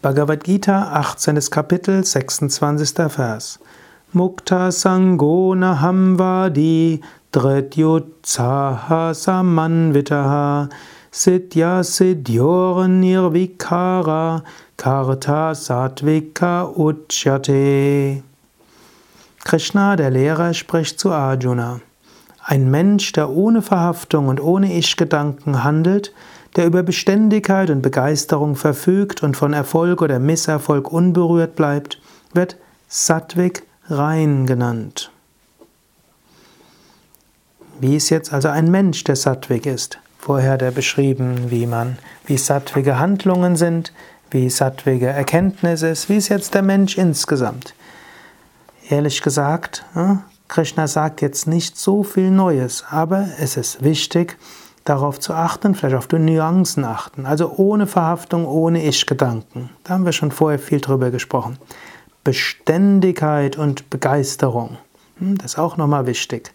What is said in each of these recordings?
Bhagavad Gita, 18. Kapitel, 26. Vers. Mukta Sango Nahamvadi Drityutsaha Samanvitaha Sidya Sidyor Nirvikara Karta Satvika Uchyate Krishna, der Lehrer, spricht zu Arjuna. Ein Mensch, der ohne Verhaftung und ohne Ich-Gedanken handelt, der über Beständigkeit und Begeisterung verfügt und von Erfolg oder Misserfolg unberührt bleibt, wird Sattwik rein genannt. Wie ist jetzt also ein Mensch, der Sattwik ist? Vorher hat er beschrieben, wie man, wie sattwige Handlungen sind, wie sattwige Erkenntnis ist, wie ist jetzt der Mensch insgesamt? Ehrlich gesagt, Krishna sagt jetzt nicht so viel Neues, aber es ist wichtig, darauf zu achten, vielleicht auf die Nuancen achten. Also ohne Verhaftung, ohne Ich-Gedanken. Da haben wir schon vorher viel drüber gesprochen. Beständigkeit und Begeisterung. Hm, das ist auch nochmal wichtig.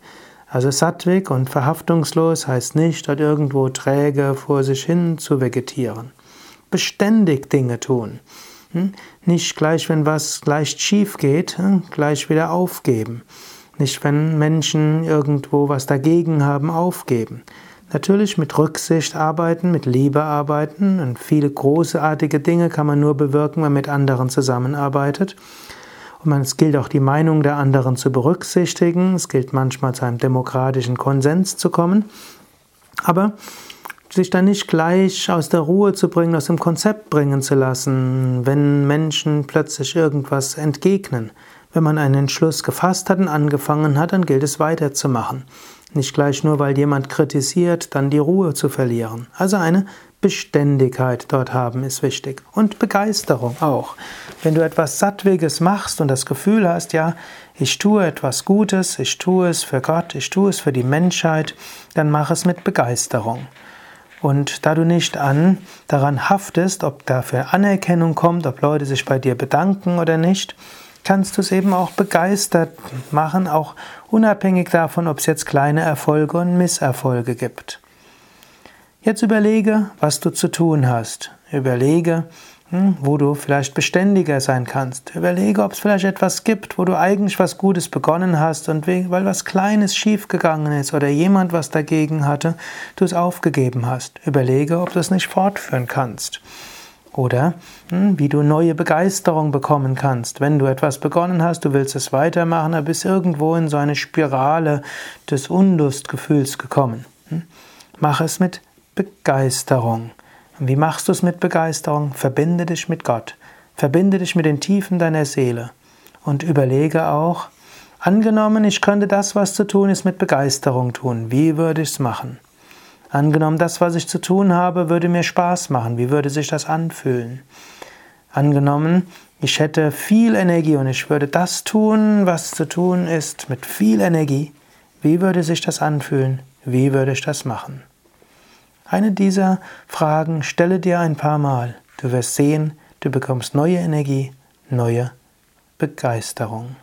Also Sattwig und verhaftungslos heißt nicht, dort irgendwo träge vor sich hin zu vegetieren. Beständig Dinge tun. Hm, nicht gleich, wenn was leicht schief geht, hm, gleich wieder aufgeben. Nicht, wenn Menschen irgendwo was dagegen haben, aufgeben. Natürlich mit Rücksicht arbeiten, mit Liebe arbeiten und viele großartige Dinge kann man nur bewirken, wenn man mit anderen zusammenarbeitet. Und es gilt auch die Meinung der anderen zu berücksichtigen. Es gilt manchmal zu einem demokratischen Konsens zu kommen. Aber sich dann nicht gleich aus der Ruhe zu bringen, aus dem Konzept bringen zu lassen, wenn Menschen plötzlich irgendwas entgegnen. Wenn man einen Entschluss gefasst hat und angefangen hat, dann gilt es weiterzumachen. Nicht gleich nur, weil jemand kritisiert, dann die Ruhe zu verlieren. Also eine Beständigkeit dort haben ist wichtig. Und Begeisterung auch. Wenn du etwas Sattwiges machst und das Gefühl hast, ja, ich tue etwas Gutes, ich tue es für Gott, ich tue es für die Menschheit, dann mach es mit Begeisterung. Und da du nicht an, daran haftest, ob dafür Anerkennung kommt, ob Leute sich bei dir bedanken oder nicht, kannst du es eben auch begeistert machen, auch unabhängig davon, ob es jetzt kleine Erfolge und Misserfolge gibt. Jetzt überlege, was du zu tun hast. Überlege, hm, wo du vielleicht beständiger sein kannst. Überlege, ob es vielleicht etwas gibt, wo du eigentlich was Gutes begonnen hast und weil was Kleines schiefgegangen ist oder jemand was dagegen hatte, du es aufgegeben hast. Überlege, ob du es nicht fortführen kannst. Oder hm, wie du neue Begeisterung bekommen kannst. Wenn du etwas begonnen hast, du willst es weitermachen, aber bist irgendwo in so eine Spirale des Unlustgefühls gekommen. Hm? Mach es mit Begeisterung. Und wie machst du es mit Begeisterung? Verbinde dich mit Gott. Verbinde dich mit den Tiefen deiner Seele. Und überlege auch, angenommen, ich könnte das, was zu tun ist, mit Begeisterung tun. Wie würde ich es machen? Angenommen, das, was ich zu tun habe, würde mir Spaß machen. Wie würde sich das anfühlen? Angenommen, ich hätte viel Energie und ich würde das tun, was zu tun ist, mit viel Energie. Wie würde sich das anfühlen? Wie würde ich das machen? Eine dieser Fragen stelle dir ein paar Mal. Du wirst sehen, du bekommst neue Energie, neue Begeisterung.